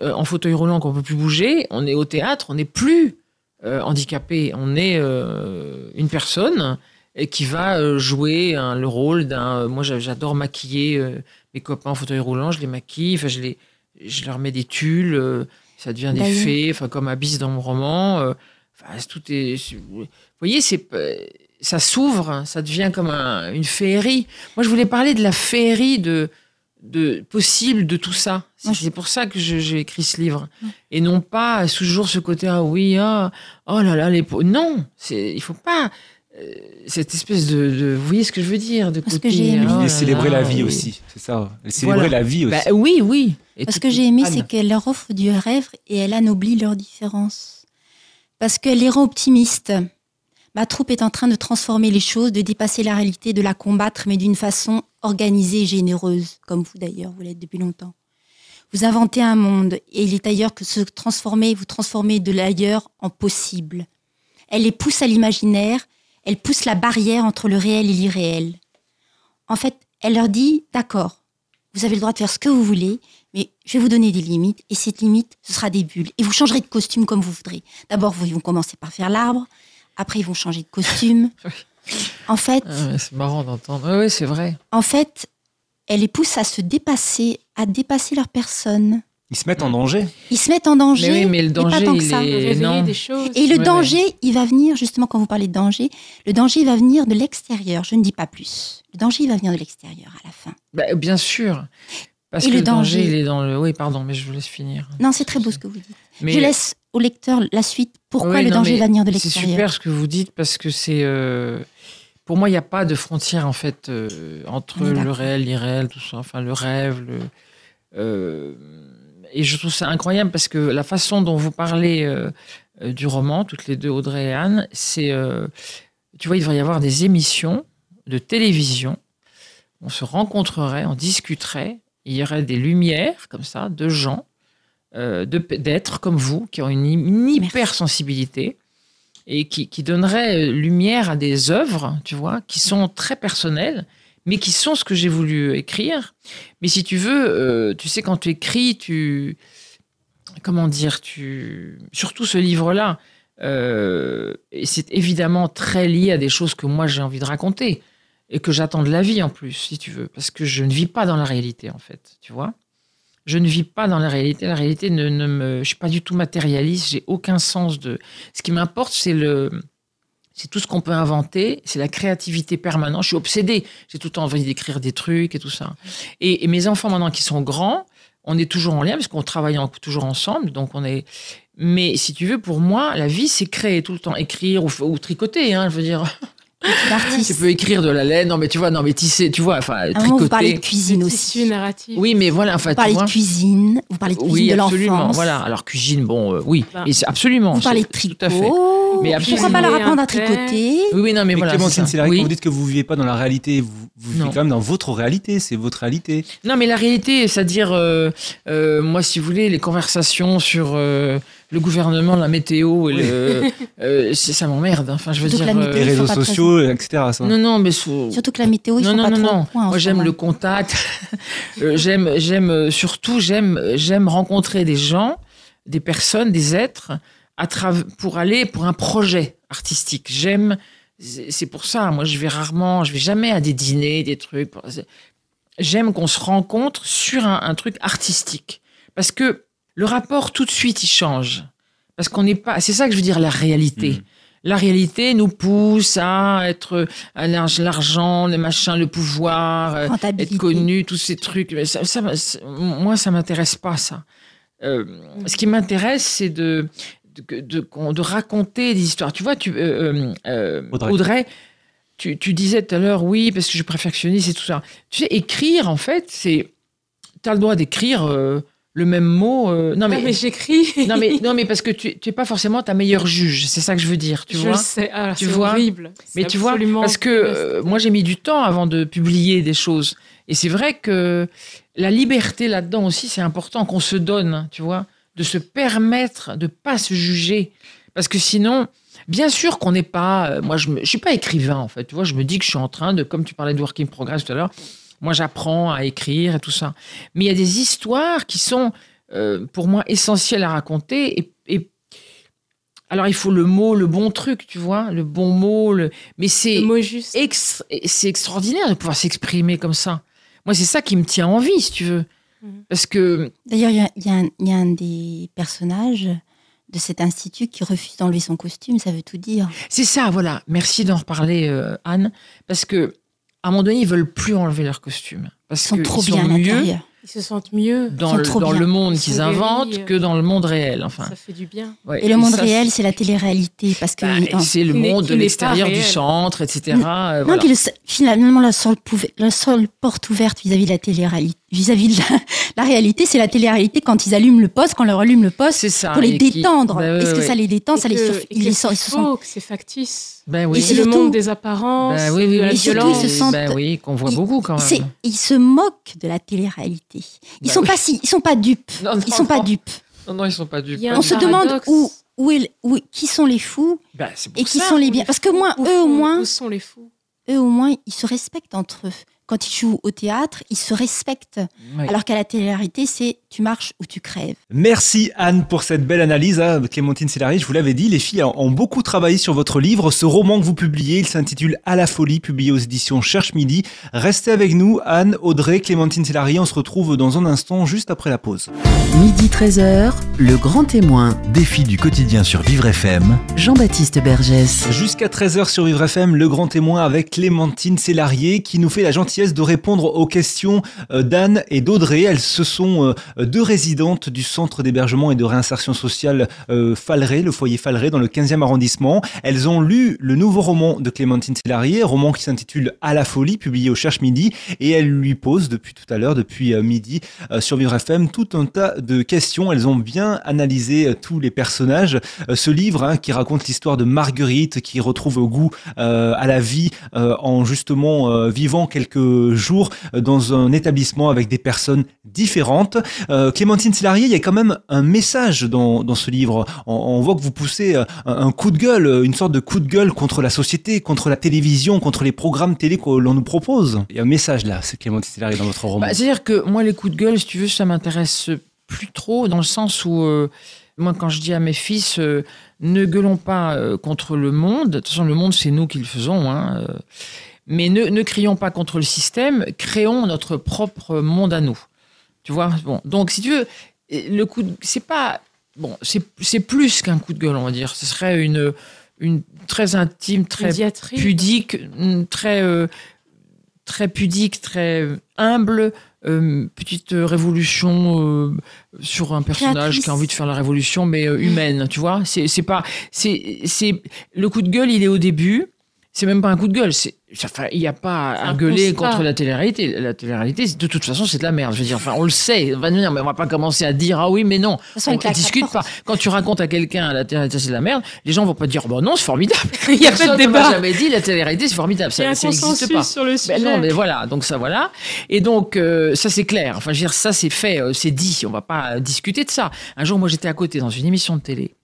euh, en fauteuil roulant, qu'on peut plus bouger, on est au théâtre, on n'est plus euh, handicapé, on est euh, une personne qui va jouer le rôle d'un. moi, j'a- j'adore maquiller mes copains en fauteuil roulant, je les maquille, enfin, je les, je leur mets des tulles, ça devient des D'ailleurs. fées, enfin, comme Abyss dans mon roman. tout est. Vous voyez, c'est ça s'ouvre, ça devient comme un- une féerie. Moi, je voulais parler de la féerie de, de possible de tout ça. C'est pour ça que j'ai écrit ce livre. Et non pas toujours ce côté, ah oui, ah, oh là là, les peaux. Non, c'est- il faut pas. euh, cette espèce de, de- Vous voyez ce que je veux dire de Parce que côté, j'ai aimé. oh Et là célébrer là, la vie oui. aussi. C'est ça. Célébrer Voilà. la vie aussi. Bah, oui, oui. Et Parce que j'ai aimé, c'est qu'elle leur offre du rêve et elle anoblit leurs différences. Parce qu'elle les rend optimistes. Ma troupe est en train de transformer les choses, de dépasser la réalité, de la combattre, mais d'une façon organisée et généreuse, comme vous d'ailleurs, vous l'êtes depuis longtemps. Vous inventez un monde et il est ailleurs que se transformer, vous transformez de l'ailleurs en possible. Elle les pousse à l'imaginaire, elle pousse la barrière entre le réel et l'irréel. En fait, elle leur dit, d'accord, vous avez le droit de faire ce que vous voulez, mais je vais vous donner des limites, et cette limite, ce sera des bulles. Et vous changerez de costume comme vous voudrez. D'abord, vous- ils vont commencer par faire l'arbre, après, ils vont changer de costume. En fait, Ah c'est marrant d'entendre. Oui, oui, c'est vrai. en fait, elle les pousse à se dépasser, à dépasser leur personne. Ils se mettent en danger. Ils se mettent en danger, Mais oui, mais le pas danger, tant que il ça. est- réveiller non. des choses. Et le Ouais, danger, il va venir, justement, quand vous parlez de danger, le danger il va venir de l'extérieur. Je ne dis pas plus. Le danger, il va venir de l'extérieur à la fin. Bah, bien sûr. Parce Et que le le danger, danger. il est dans le. Oui, pardon, mais je vous laisse finir. Non, c'est très beau ce que vous dites. Mais Je laisse au lecteur la suite. Pourquoi Oui, le non, danger va venir de C'est l'extérieur super ce que vous dites parce que c'est. euh, Pour moi, il n'y a pas de frontière en fait euh, entre le réel, l'irréel, tout ça. Enfin, le rêve. Le... euh, Et je trouve ça incroyable parce que la façon dont vous parlez du roman, toutes les deux, Audrey et Anne, c'est. Tu vois, il devrait y avoir des émissions de télévision. On se rencontrerait, on discuterait. Il y aurait des lumières comme ça, de gens, euh, d'êtres comme vous, qui ont une, une hypersensibilité et qui, qui donneraient euh, lumière à des œuvres, tu vois, qui sont très personnelles, mais qui sont ce que j'ai voulu écrire. Mais si tu veux, euh, tu sais, quand tu écris, tu. Comment dire tu, Surtout ce livre-là, euh, et c'est évidemment très lié à des choses que moi j'ai envie de raconter. et que j'attends de la vie en plus, si tu veux, parce que je ne vis pas dans la réalité en fait, tu vois. Je ne vis pas dans la réalité. La réalité ne, ne me, je suis pas du tout matérialiste. J'ai aucun sens de. Ce qui m'importe, c'est le, c'est tout ce qu'on peut inventer. C'est la créativité permanente. Je suis obsédée. J'ai tout le temps envie d'écrire des trucs et tout ça. Et, mes enfants maintenant qui sont grands, on est toujours en lien parce qu'on travaille toujours ensemble. Donc on est. Mais si tu veux, pour moi, la vie, c'est créer tout le temps, écrire ou, ou tricoter. Hein, je veux dire. tu peux écrire de la laine. Non, mais tu vois, non, mais tisser, tu vois, enfin, moment, vous parlez de tricoter. cuisine Le aussi. Oui, mais voilà, enfin, Vous tu parlez vois. de cuisine, vous parlez de cuisine Oui, de absolument. Voilà. Alors cuisine, bon, euh, oui, Ben, mais c'est absolument. Vous parlez de tricot. Tout à fait. Mais Pourquoi pas leur apprendre à tricoter Oui, oui, non, mais Mais voilà. Clémentine c'est ça. Célari, Oui. quand vous dites que vous vivez pas dans la réalité, vous, vous vivez Non. quand même dans votre réalité, c'est votre réalité. Non, mais la réalité, c'est-à-dire, euh, euh, moi, si vous voulez, les conversations sur euh, le gouvernement, la météo, et le, euh, c'est- ça m'emmerde. Enfin, je veux Surtout dire. la euh, météo, Les réseaux pas sociaux, etc. ça. non, non, mais sous- Surtout que la météo, ils non, sont non, pas non, trop non. au point en Moi, ce j'aime moment. le contact. Euh, j'aime, j'aime euh, surtout, j'aime, j'aime rencontrer des gens, des personnes, des êtres, à trav- pour aller pour un projet artistique. J'aime. C'est c'est pour ça. Moi, je vais rarement, je vais jamais à des dîners, des trucs. J'aime qu'on se rencontre sur un, un truc artistique, parce que le rapport tout de suite il change, parce qu'on n'est pas. C'est ça que je veux dire la réalité. Mhm. La réalité nous pousse à être à l'arg- l'argent, le machin, le pouvoir, euh, être connu, tous ces trucs. Mais ça, ça, moi, ça m'intéresse pas ça. Euh, ce qui m'intéresse, c'est de de, de, qu'on- de raconter des histoires. Tu vois, tu, euh, euh, euh, Audrey. Audrey, tu, tu disais tout à l'heure, oui, parce que je suis perfectionniste et tout ça. Tu sais, écrire, en fait, c'est. Tu as le droit d'écrire euh, le même mot. euh, non, Ah, mais. mais j'écris. non, mais, non, mais parce que tu n'es pas forcément ta meilleure juge. C'est ça que je veux dire, tu je vois. le sais. Ah, Tu c'est vois horrible. Mais tu vois, parce que euh, moi j'ai mis du temps avant de publier des choses. Et c'est vrai que la liberté là-dedans aussi, c'est important qu'on se donne, tu vois, de se permettre de pas se juger. Parce que sinon, bien sûr qu'on n'est pas. euh, moi, je ne suis pas écrivain, en fait. Tu vois, je me dis que je suis en train de, comme tu parlais de work in progress tout à l'heure, moi j'apprends à écrire et tout ça. Mais il y a des histoires qui sont, euh, pour moi, essentielles à raconter. Et, et- alors, il faut le mot, le bon truc, tu vois, le bon mot. Le... Mais c'est le mot juste. ex- c'est extraordinaire de pouvoir s'exprimer comme ça. Moi, c'est ça qui me tient en vie, si tu veux. Mhm. Parce que, D'ailleurs, il y a, il y a un- il y a un des personnages de cet institut qui refuse d'enlever son costume, ça veut tout dire. c'est ça, voilà. Merci d'en reparler, euh, Anne. Parce que, à un moment donné, ils veulent plus enlever leur costume. Parce Ils sont qu'ils trop sont bien à mieux. Ils se sentent mieux. dans, sont le, dans monde Ils qu'ils sont inventent guéris, euh, que dans le monde réel. Enfin, Ça fait du bien. Ouais. Et le monde ça, réel, c'est la télé-réalité. Parce que. bah, c'est le monde de l'extérieur du centre, etc. euh, non, puis le- finalement, la seule, pouve- la seule porte ouverte vis-à-vis de la télé-réalité, vis-à-vis de la, la réalité, c'est la télé-réalité quand ils allument le poste, quand on leur allume le poste, C'est ça. pour les qui- détendre. Bah, ouais, Est-ce que ouais. ça les détend ça les et ils les sent- ils c'est se sentent- faux, que c'est factice. Ben oui. Et C'est c'est le surtout- monde des apparences, Ben oui, oui, de la oui. Et surtout, violence. ils se sentent- Ben oui, qu'on voit ils- beaucoup quand C'est- même. Ils se moquent de la télé-réalité. Ils sont oui. pas si, ils sont pas dupes. Non, non, Ils sont pas dupes. Non, non, ils sont pas dupes. Il y a pas un On se demande où, où, est- où- qui sont les fous Ben, et qui ça. sont les biens. Parce que moi, eux au sont- moins, Où sont les fous? eux au moins, ils se respectent entre eux. Quand ils jouent au théâtre, ils se respectent. Oui. Alors qu'à la télé-réalité, c'est tu marches ou tu crèves. Merci Anne pour cette belle analyse. hein. Clémentine Célari, je vous l'avais dit, les filles ont beaucoup travaillé sur votre livre. Ce roman que vous publiez, il s'intitule À la folie, publié aux éditions Cherche Midi. Restez avec nous, Anne, Audrey, Clémentine Célari. On se retrouve dans un instant, juste après la pause. Midi 13h, le grand témoin, Défi du quotidien sur Vivre FM. Jean-Baptiste Bergès. Jusqu'à 13h sur Vivre FM, le grand témoin avec Clémentine Célarier qui nous fait la de répondre aux questions euh, d'Anne et d'Audrey. Elles ce sont euh, deux résidentes du centre d'hébergement et de réinsertion sociale euh, Falleray, le foyer Falleray dans le 15e arrondissement. Elles ont lu le nouveau roman de Clémentine Célarier, roman qui s'intitule À la folie, publié au Cherche Midi et elles lui posent depuis tout à l'heure, depuis midi sur Vivre FM, tout un tas de questions. Elles ont bien analysé tous les personnages. Ce livre hein, qui raconte l'histoire de Marguerite qui retrouve goût à la vie en justement vivant quelques jours euh, dans un établissement avec des personnes différentes. Euh, Clémentine Sélarié, il y a quand même un message dans, dans ce livre. On, on voit que vous poussez euh, un, un coup de gueule, une sorte de coup de gueule contre la société, contre la télévision, contre les programmes télé que l'on nous propose. Il y a un message là, c'est Clémentine Sélarié dans votre roman. Bah, C'est-à-dire que moi, les coups de gueule, si tu veux, ça m'intéresse plus trop, dans le sens où euh, Moi, quand je dis à mes fils, euh, ne gueulons pas euh, contre le monde, de toute façon, le monde, c'est nous qui le faisons, hein, euh, mais ne, ne crions pas contre le système, créons notre propre monde à nous. Tu vois bon, Donc, si tu veux, le coup de- c'est pas. Bon, c'est c'est plus qu'un coup de gueule, on va dire. Ce serait une, une très intime, très pudique, très, euh, très pudique, très humble, euh, petite révolution euh, sur un personnage Créatrice. qui a envie de faire la révolution, mais humaine, tu vois. C'est c'est pas, c'est c'est le coup de gueule, il est au début. C'est même pas un coup de gueule. C'est, enfin, il n'y a pas à gueuler constat. contre la télé-réalité. La télé-réalité, de toute façon, c'est de la merde. Je veux dire, enfin, on le sait. On va dire, mais on va pas commencer à dire ah oui, mais non. façon, on la discute pas. Quand tu racontes à quelqu'un la télé-réalité, c'est de la merde, les gens vont pas dire bah non, c'est formidable. Il y a pas Personne de ne débat. jamais dit la télé-réalité, c'est formidable. Il y a Ça, un ça n'existe consensus pas. sur le sujet. Ben non, mais voilà, donc ça voilà. Et donc euh, ça c'est clair. Enfin, je veux dire, ça c'est fait, euh, c'est dit. On va pas discuter de ça. Un jour, moi j'étais à côté dans une émission de télé,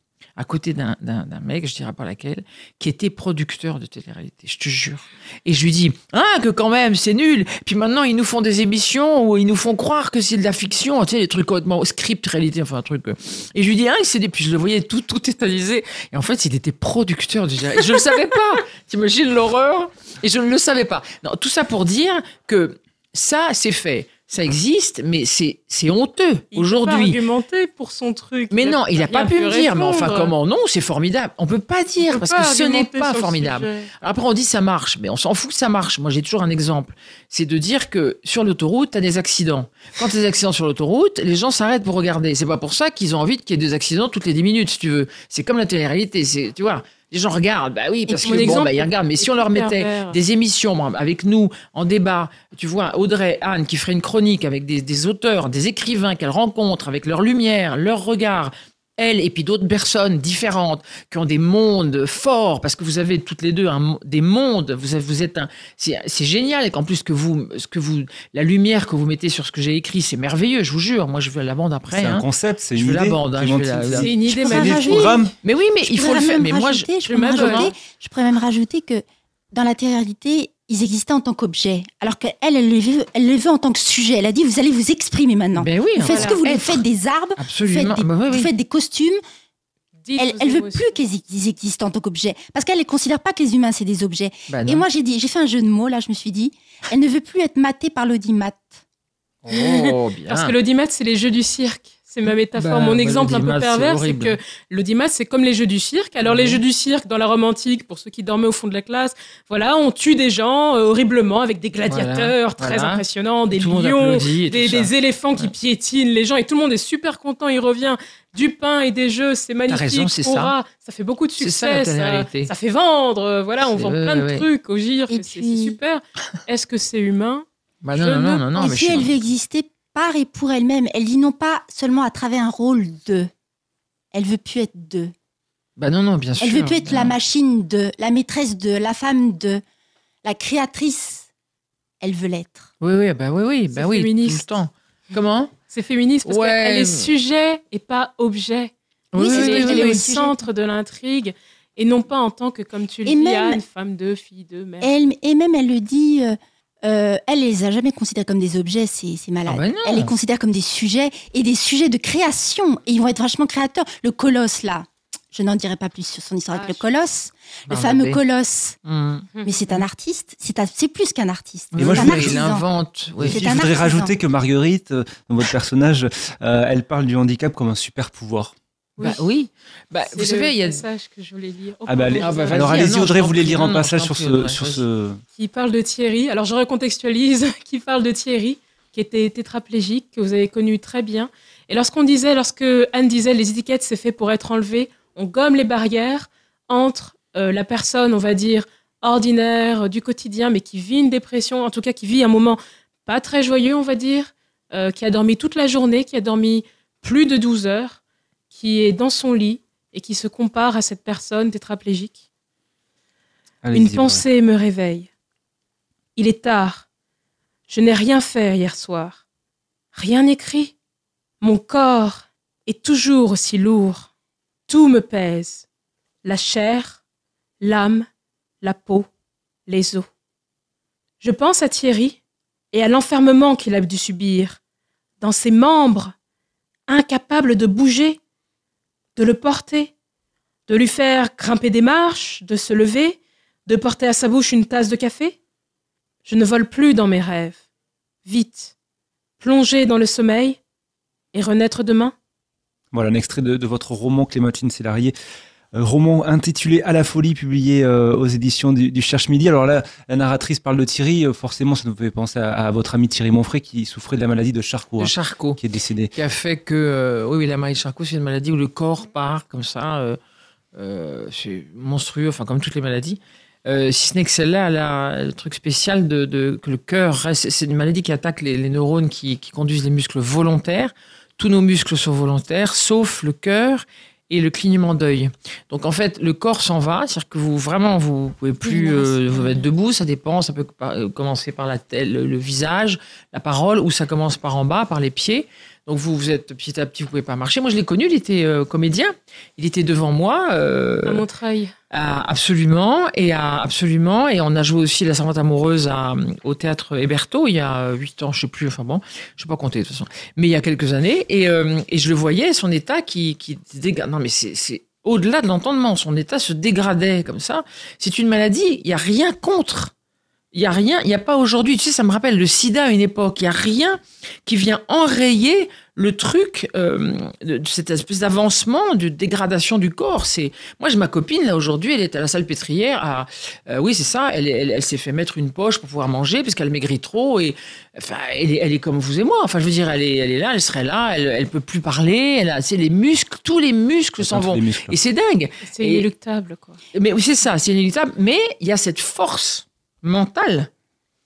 à côté d'un mec, je dirais pas laquelle, qui était producteur de télé-réalité. Je te jure. Et je lui dis, ah que quand même c'est nul. Puis maintenant ils nous font des émissions où ils nous font croire que c'est de la fiction, tu sais, les trucs complètement script réalité, enfin un truc. euh. Et je lui dis, ah c'est des. Puis je le voyais tout tout tétanisé. Et en fait, il était producteur du. Et je le savais pas. T'imagines l'horreur? Et je ne le savais pas. Non, tout ça pour dire que ça, c'est fait. Ça existe, mais c'est c'est honteux Il peut pas aujourd'hui. argumenter pour son truc. Mais non, il n'a pas pu me dire. Mais enfin, comment Non, c'est formidable. On peut pas Il dire peut parce pas que ce n'est pas formidable. Après, on dit ça marche, mais on s'en fout que ça marche. Moi, j'ai toujours un exemple. C'est de dire que sur l'autoroute, tu as des accidents. Quand tu as des accidents sur l'autoroute, les gens s'arrêtent pour regarder. C'est pas pour ça qu'ils ont envie qu'il y ait des accidents toutes les 10 minutes, si tu veux. C'est comme la télé-réalité. C'est, tu vois, les gens regardent. Bah oui, parce que bon, bah, ils regardent. Mais si on leur mettait pervers. des émissions avec nous en débat, tu vois, Audrey, Anne, qui ferait une chronique avec des, des auteurs, des écrivains qu'elles rencontrent, avec leur lumière, leur regard, elles et puis d'autres personnes différentes qui ont des mondes forts parce que vous avez toutes les deux un des mondes vous avez- vous êtes un c'est c'est génial et qu'en plus que vous ce que vous la lumière que vous mettez sur ce que j'ai écrit c'est merveilleux je vous jure moi je veux la bande après C'est un hein. concept, c'est Je une veux la idée. bande, hein, je veux la- Clémentine. la- C'est une idée mais oui mais Je il faut le faire mais moi je rajouter, je, je pourrais même rajouter, je pourrais même rajouter que dans la télé-réalité, ils existaient en tant qu'objet, alors qu'elle, elle les veut, elle les veut en tant que sujet. Elle a dit, vous allez vous exprimer maintenant. ben oui vous faites ce que vous voulez, faites des arbres, vous absolument faites des, oui, vous oui. faites des costumes. Dites Elle, elle veut émotions. plus qu'ils ils existent en tant qu'objet, parce qu'elle ne considère pas que les humains c'est des objets. Bah Et moi j'ai dit, j'ai fait un jeu de mots là, je me suis dit, elle ne veut plus être matée par l'audimat. oh bien Parce que l'audimat, c'est les jeux du cirque. C'est ma métaphore. Bah, Mon bah, exemple un peu pervers, c'est que l'audimat, c'est comme les jeux du cirque. Alors, les jeux du cirque, dans la Rome antique, pour ceux qui dormaient au fond de la classe, voilà, on tue des gens euh, horriblement avec des gladiateurs très voilà. impressionnants, des le lions, des, éléphants qui piétinent les gens et tout le monde est super content. Il revient du pain et des jeux, c'est magnifique. raison, c'est ça. ça fait beaucoup de succès. ça, fait vendre. euh, Voilà, on vend plein de ouais. trucs au que c'est puis- super. Est-ce que c'est humain? Bah je non, non, non, non, non, mais je suis- elle veut exister par et pour elle-même. Elle dit non pas seulement à travers un rôle de. Elle veut plus être de. bah non, non, bien sûr. Elle veut plus être la machine de, la maîtresse de, la femme de, la créatrice. Elle veut l'être. Oui, oui, bah oui, oui, C'est bah oui, tout féministe. le temps. Comment? C'est féministe parce Ouais, qu'elle est sujet et pas objet. Oui, c'est ce elle est, oui, au centre de l'intrigue et non pas en tant que, comme tu le Et dis, même- Anne, femme de, fille de, mère. Elle, et même elle le dit, euh, euh, elle les a jamais considérés comme des objets, c'est malade. Ah bah. Elle les considère comme des sujets et des sujets de création. Et ils vont être vachement créateurs. Le colosse, là, je n'en dirai pas plus sur son histoire Ah, avec le colosse. Le Ah, fameux colosse. hum. Mais c'est un artiste. C'est plus qu'un artiste. C'est moi, je il artisan. invente. oui. Je voudrais rajouter que Marguerite, euh, dans votre personnage, euh, elle parle du handicap comme un super pouvoir. Bah oui. Bah, C'est vous le savez, il y a. passage que je voulais lire. Oh, Ah bah, allez- Ah bah, alors allez-y, Audrey, vous voulez lire un passage sur ce, sur ce. qui parle de Thierry. Alors je recontextualise, qui parle de Thierry, qui était tétraplégique, que vous avez connu très bien. Et lorsqu'on disait, lorsque Anne disait, les étiquettes c'est fait pour être enlevé, on gomme les barrières entre euh, la personne, on va dire ordinaire, euh, du quotidien, mais qui vit une dépression, en tout cas qui vit un moment pas très joyeux, on va dire, euh, qui a dormi toute la journée, qui a dormi plus de 12 heures, qui est dans son lit et qui se compare à cette personne tétraplégique. Une pensée me réveille. Il est tard. Je n'ai rien fait hier soir. Rien écrit. Mon corps est toujours aussi lourd. Tout me pèse. La chair, l'âme, la peau, les os. Je pense à Thierry et à l'enfermement qu'il a dû subir. Dans ses membres, incapable de bouger. De le porter, de lui faire grimper des marches, de se lever, de porter à sa bouche une tasse de café? Je ne vole plus dans mes rêves. Vite, plonger dans le sommeil et renaître demain Voilà un extrait de, votre roman Clémentine Célarier. Euh, roman intitulé À la folie, publié euh, aux éditions du, du, Cherche Midi. Alors là, la narratrice parle de Thierry. Euh, forcément, ça nous fait penser à, à, votre ami Thierry Monfray qui souffrait de la maladie de Charcot. De hein, Charcot. Qui est décédé. Qui a fait que. oui, oui, la maladie de Charcot, c'est une maladie où le corps part comme ça. euh, c'est monstrueux, enfin, comme toutes les maladies. Euh, si ce n'est que celle-là, elle a le truc spécial de, de- que le cœur reste. C'est une maladie qui attaque les, les neurones qui, qui conduisent les muscles volontaires. Tous nos muscles sont volontaires, sauf le cœur et le clignement d'œil. Donc en fait, le corps s'en va, c'est-à-dire que vous vraiment vous pouvez plus euh, vous être debout, ça dépend, ça peut euh, commencer par la tête, le, le visage, la parole, ou ça commence par en bas, par les pieds. Donc vous vous êtes petit à petit, vous pouvez pas marcher. Moi je l'ai connu, il était euh, comédien, il était devant moi. euh, à Montreuil. à- absolument, et à, absolument, et on a joué aussi La Servante amoureuse à- au théâtre Héberto il y a huit ans, je sais plus, enfin bon, je sais pas compter de toute façon, mais il y a quelques années, et, euh, et je le voyais, son état qui, qui dégrade. Non mais c'est c'est au-delà de l'entendement, son état se dégradait comme ça. C'est une maladie, il y a rien contre. Il y a rien, il n'y a pas aujourd'hui, tu sais, ça me rappelle le sida à une époque, il y a rien qui vient enrayer le truc euh, de de cette espèce d'avancement, de dégradation du corps. C'est moi, j'ai ma copine là aujourd'hui, elle est à la salle pétrière. À, euh, oui, c'est ça. Elle, est- elle, elle s'est fait mettre une poche pour pouvoir manger parce qu'elle maigrit trop et enfin, elle est, elle est comme vous et moi. Enfin, je veux dire, elle est, elle est là, elle serait là, elle, elle peut plus parler. Elle a, c'est les muscles, tous les muscles s'en vont. muscles. Et c'est dingue. C'est inéluctable, quoi. Mais oui, c'est ça, c'est inéluctable. Mais il y a cette force mentale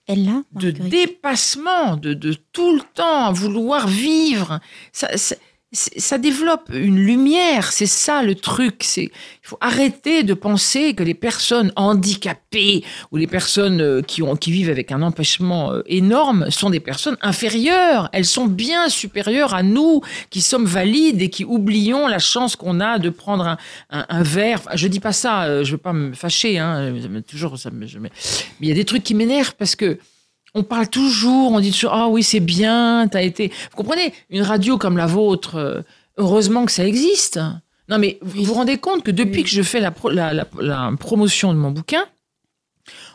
Elle là de dépassement, de, de tout le temps vouloir vivre. Ça, ça, c'est- ça développe une lumière, c'est ça le truc. C'est il faut arrêter de penser que les personnes handicapées ou les personnes euh, qui ont qui vivent avec un empêchement euh, énorme sont des personnes inférieures. Elles sont bien supérieures à nous qui sommes valides et qui oublions la chance qu'on a de prendre un, verre. Enfin, je dis pas ça, euh, je veux pas me fâcher. Hein, toujours ça mais il y a des trucs qui m'énervent parce que on parle toujours, on dit toujours ah oui c'est bien, t'as été. Vous comprenez Une radio comme la vôtre, euh, heureusement que ça existe. Non mais vous vous rendez compte que depuis que je fais la, pro- la, la- la promotion de mon bouquin,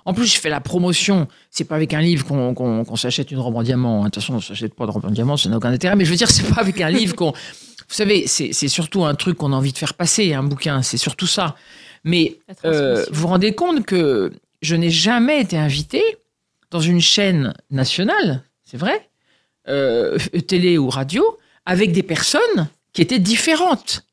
en plus je fais la promotion, c'est pas avec un livre qu'on s'achète une robe en diamant. hein. De toute façon on s'achète pas de robe en diamant, ça n'a aucun intérêt. Mais je veux dire c'est pas avec un livre qu'on. Vous savez, c'est surtout un truc qu'on a envie de faire passer, un bouquin, c'est surtout ça. Mais euh, vous vous rendez compte que je n'ai jamais été invité dans une chaîne nationale, c'est vrai, euh, télé ou radio, avec des personnes qui étaient différentes.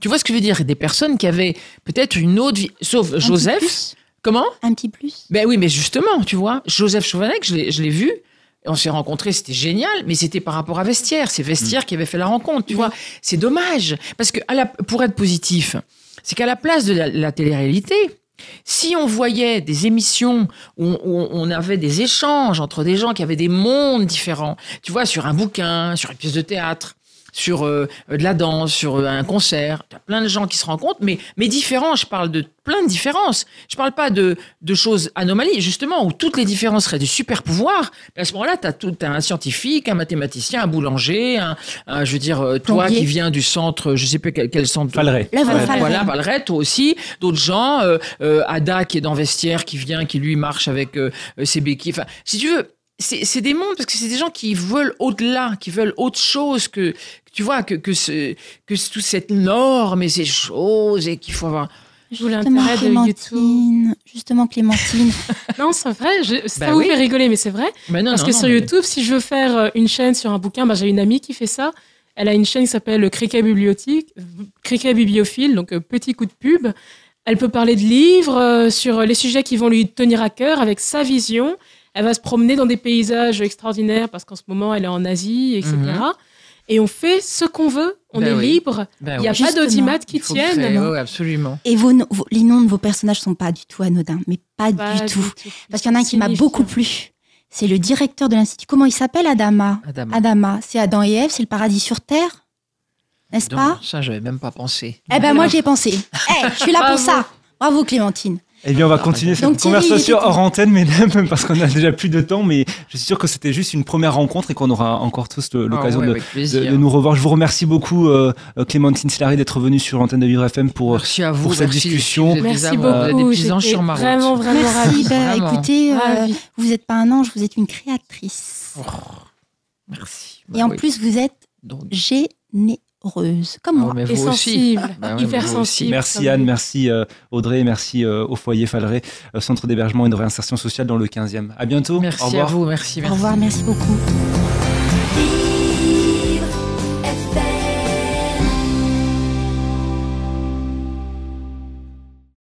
Tu vois ce que je veux dire? Des personnes qui avaient peut-être une autre vie, sauf Un Joseph. Comment? Un petit plus Ben oui, mais justement, tu vois, Joseph Chauvanec, je l'ai vu. On s'est rencontrés, c'était génial, mais c'était par rapport à Vestiaire. C'est Vestiaire qui avait fait la rencontre, tu vois. C'est dommage. Parce que, à la- pour être positif, c'est qu'à la place de la, la télé-réalité, si on voyait des émissions où on, on avait des échanges entre des gens qui avaient des mondes différents, tu vois, sur un bouquin, sur une pièce de théâtre, sur euh, de la danse, sur euh, un concert, tu as plein de gens qui se rencontrent, mais, mais différents, je parle de plein de différences. Je parle pas de, de choses anomalies, justement, où toutes les différences seraient des super pouvoirs. Mais à ce moment-là, tu as, tout, t'as un scientifique, un mathématicien, un boulanger, un, un- je veux dire, euh, toi Plombier. qui viens du centre, je sais plus quel, quel centre. Euh, Fallerin. voilà, Valeret, toi aussi. D'autres gens, euh, euh, Ada qui est dans Vestiaire, qui vient, qui lui marche avec euh, euh, ses béquilles. Enfin, si tu veux, c'est c'est des mondes parce que c'est des gens qui veulent au-delà, qui veulent autre chose que, tu vois, que, que, ce, que ce- toute cette norme et ces choses et qu'il faut avoir. Je l'intérêt de YouTube. Clémentine. Justement, Clémentine. Non, c'est vrai. je- ça Bah vous oui. fait rigoler, mais c'est vrai. Mais non, Parce non, que non, sur mais- YouTube, si je veux faire euh, une chaîne sur un bouquin, bah, j'ai une amie qui fait ça. Elle a une chaîne qui s'appelle le Cricket Bibliothèque, Cricket Bibliophile, donc euh, petit coup de pub. Elle peut parler de livres euh, sur les sujets qui vont lui tenir à cœur avec sa vision. Elle va se promener dans des paysages extraordinaires parce qu'en ce moment, elle est en Asie, etc. Et on fait ce qu'on veut. On Ben est oui. libre. Ben Il n'y a oui. pas d'audimat qui tienne. ouais, absolument. Et vos, les noms de vos personnages sont pas du tout anodins, mais pas, Pas du tout. tout. Parce qu'il y en a un qui m'a beaucoup plu. C'est le directeur de l'institut. Comment il s'appelle, Adama? Adama. Adama. C'est Adam et Ève, c'est le paradis sur terre, n'est-ce pas? ça, j'avais même pas pensé. Eh ben moi j'y ai pensé. Eh, je suis là pour ça. Bravo Clémentine. Eh bien, on va continuer cette Donc, conversation hors antenne, mesdames, parce qu'on a déjà plus de temps, mais je suis sûr que c'était juste une première rencontre et qu'on aura encore tous l'occasion Ah ouais, de, nous revoir. Je vous remercie beaucoup, euh, euh, Clémentine Silary, d'être venue sur l'antenne de Vivre FM pour. euh, Merci à vous pour cette merci. discussion. Des Merci amours, vous êtes beaucoup. des petits anges J'étais sur ma route. Vraiment, vraiment Merci. Bah, Vraiment. écoutez, euh, vous n'êtes pas un ange, vous êtes une créatrice. Merci. Et Bah en oui. plus, vous êtes Donc, généreuse, comme ah, moi. mais Et vous aussi. sensible, Bah ouais, hyper aussi. sensible. Merci Anne, merci euh, Audrey, merci euh, au foyer Faleret, euh, centre d'hébergement et de réinsertion sociale dans le 15e. À bientôt. Au Merci à vous, merci. Au revoir, merci beaucoup.